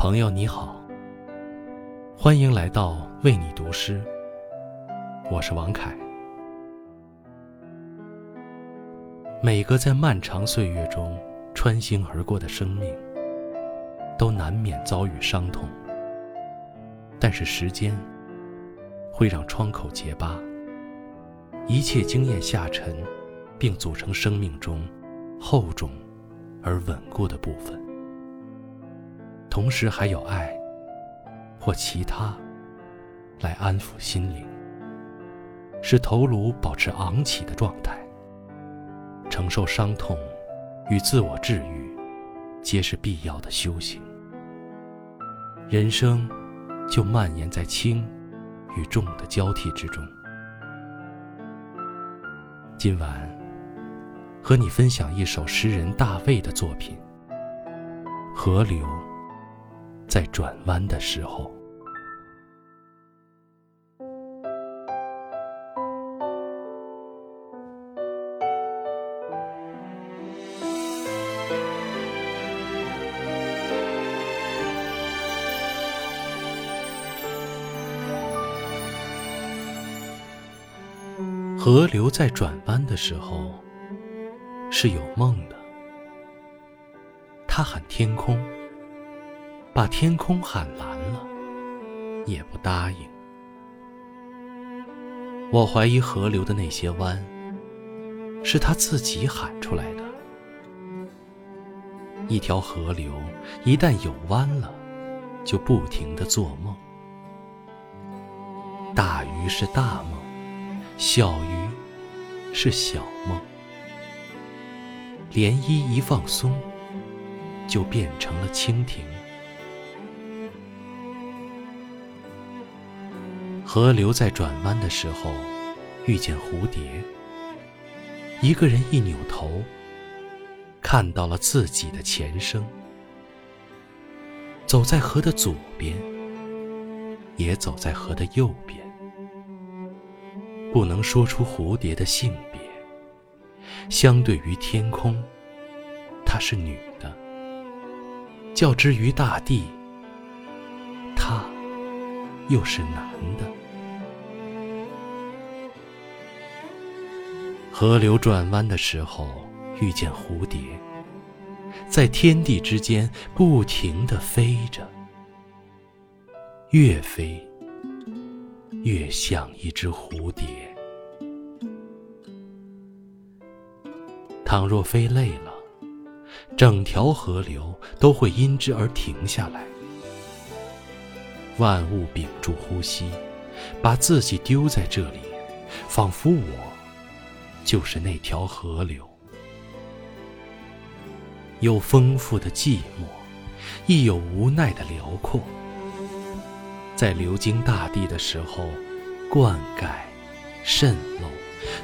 朋友你好，欢迎来到为你读诗。我是王凯。每个在漫长岁月中穿行而过的生命，都难免遭遇伤痛。但是时间会让窗口结疤，一切经验下沉，并组成生命中厚重而稳固的部分。同时还有爱，或其他，来安抚心灵，使头颅保持昂起的状态。承受伤痛与自我治愈，皆是必要的修行。人生就蔓延在轻与重的交替之中。今晚，和你分享一首诗人大卫的作品《河流》。在转弯的时候，河流在转弯的时候是有梦的，它喊天空。把天空喊蓝了，也不答应。我怀疑河流的那些弯，是他自己喊出来的。一条河流一旦有弯了，就不停的做梦。大鱼是大梦，小鱼是小梦。涟漪一放松，就变成了蜻蜓。河流在转弯的时候，遇见蝴蝶。一个人一扭头，看到了自己的前生。走在河的左边，也走在河的右边。不能说出蝴蝶的性别。相对于天空，她是女的；较之于大地，她又是男的。河流转弯的时候，遇见蝴蝶，在天地之间不停地飞着，越飞越像一只蝴蝶。倘若飞累了，整条河流都会因之而停下来。万物屏住呼吸，把自己丢在这里，仿佛我。就是那条河流，有丰富的寂寞，亦有无奈的辽阔。在流经大地的时候，灌溉、渗漏、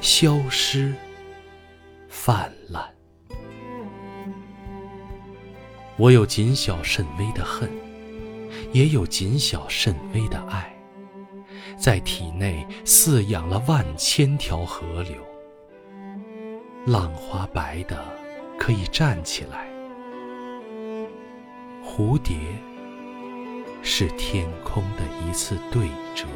消失、泛滥。我有谨小慎微的恨，也有谨小慎微的爱，在体内饲养了万千条河流。浪花白的可以站起来，蝴蝶是天空的一次对折。